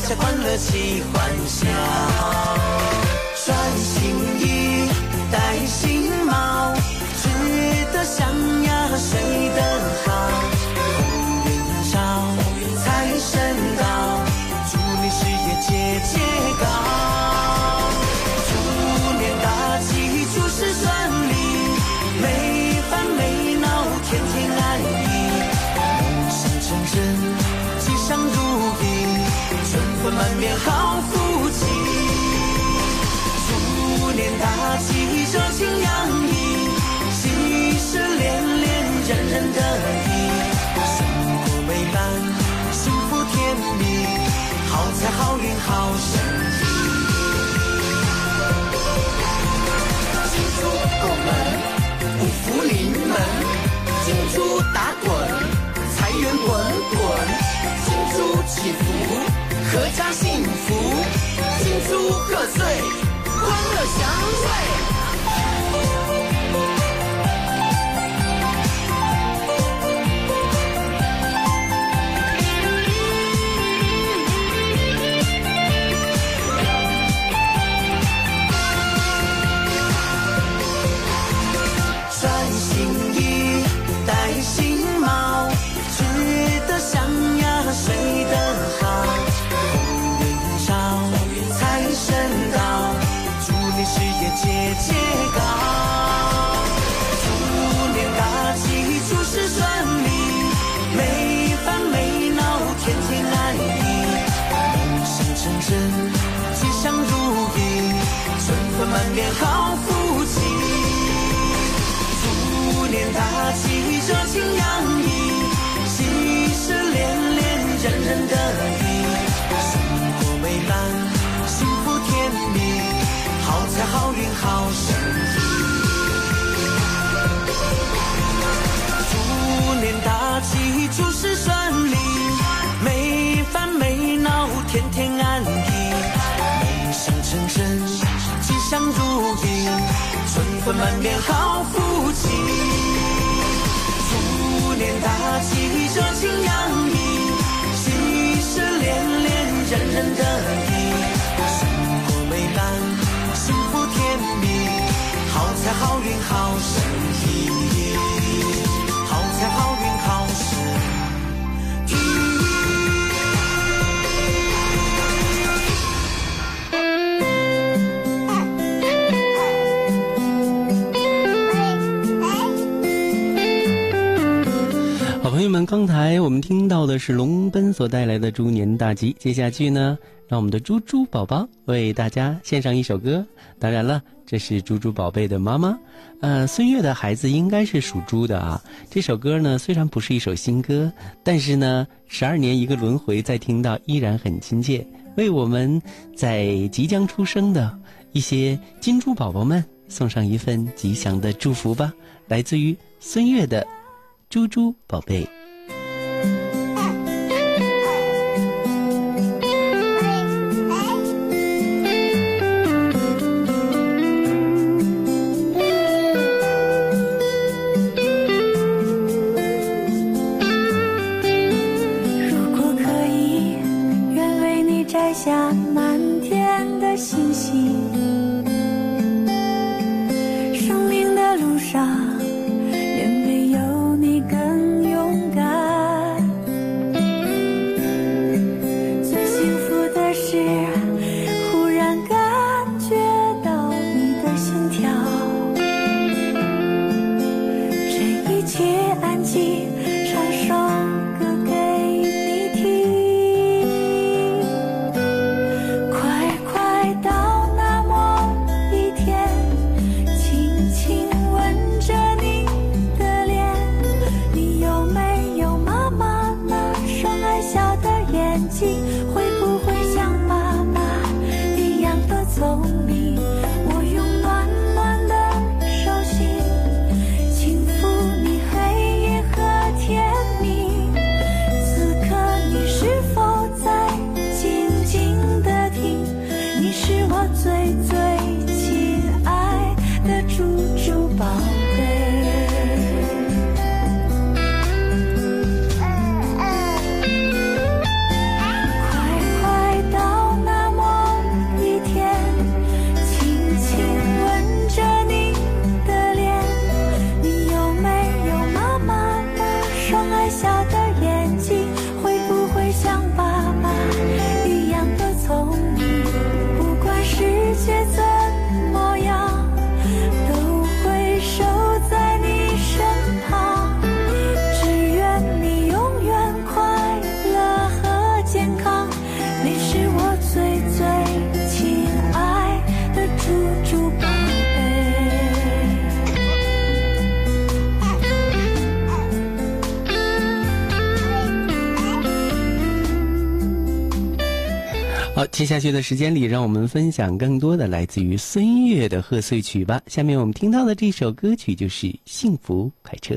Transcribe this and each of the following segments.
家欢乐齐欢笑。穿新衣，戴新帽，吃得香呀，睡阖家幸福，金猪贺岁，欢乐祥瑞。分满面好福气。祝年大吉，热情洋溢，喜事连连，人人得意，生活美满，幸福甜蜜，好财好运好生刚才我们听到的是龙奔所带来的猪年大吉。接下去呢，让我们的猪猪宝宝为大家献上一首歌。当然了，这是猪猪宝贝的妈妈。呃，孙悦的孩子应该是属猪的啊。这首歌呢，虽然不是一首新歌，但是呢，十二年一个轮回，再听到依然很亲切。为我们在即将出生的一些金猪宝宝们送上一份吉祥的祝福吧，来自于孙悦的。猪猪宝贝，接下去的时间里，让我们分享更多的来自于孙悦的贺岁曲吧。下面我们听到的这首歌曲就是《幸福快车》。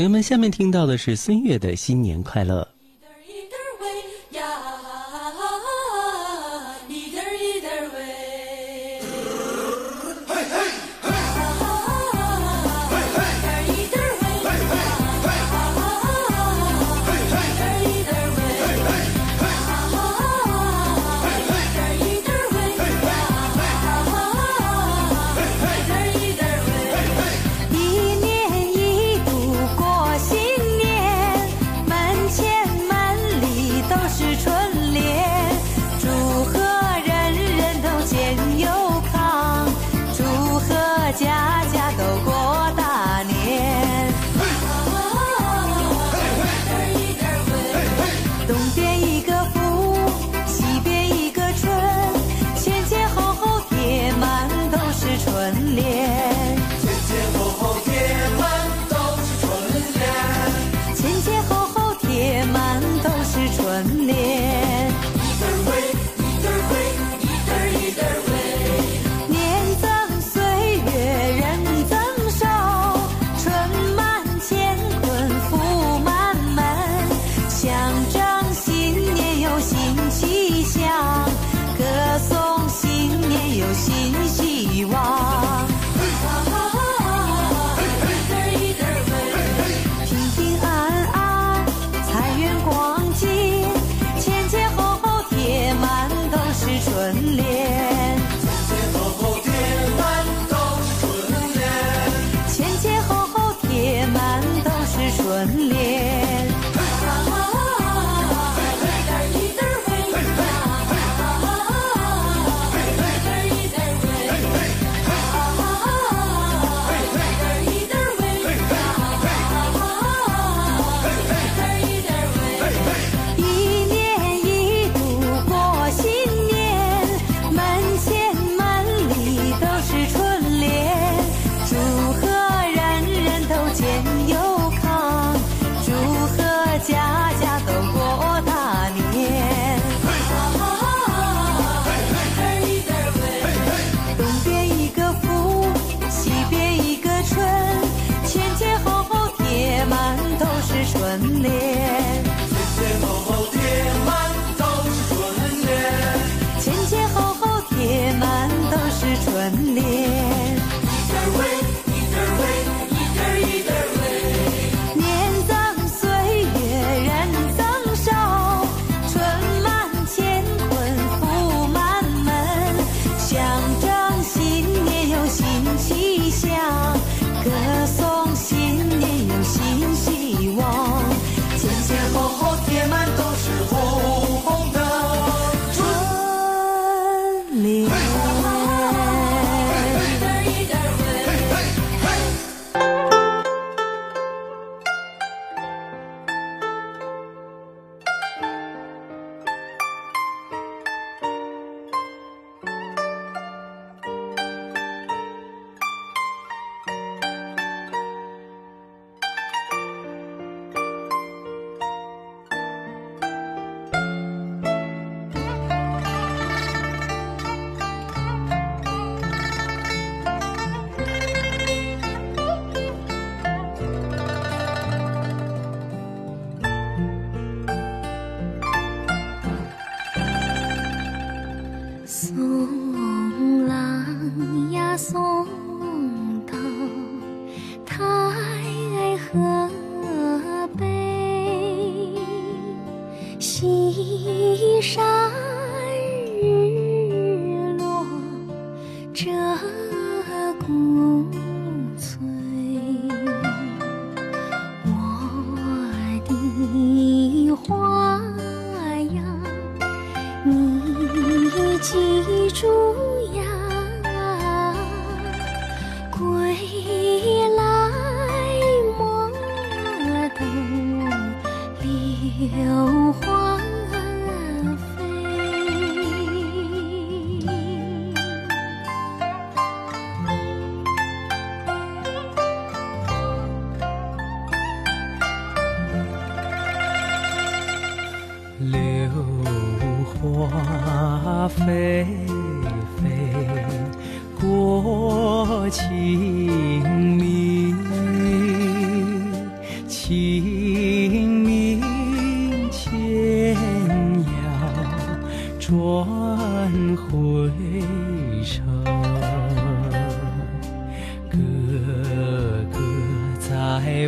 朋友们，下面听到的是孙悦的《新年快乐》。Em 一山日。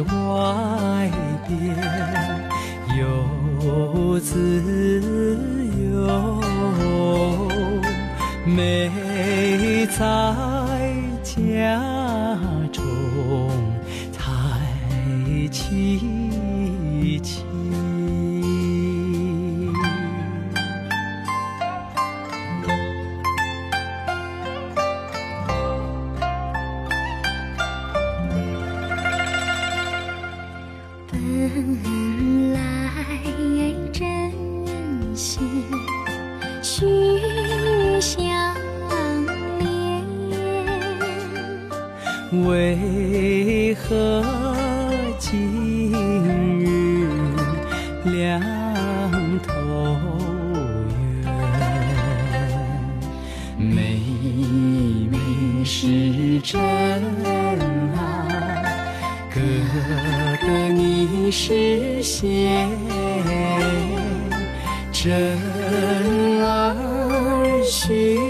外边有自由，没在为何今日两头圆？妹妹是真儿，哥哥你是仙，真儿是。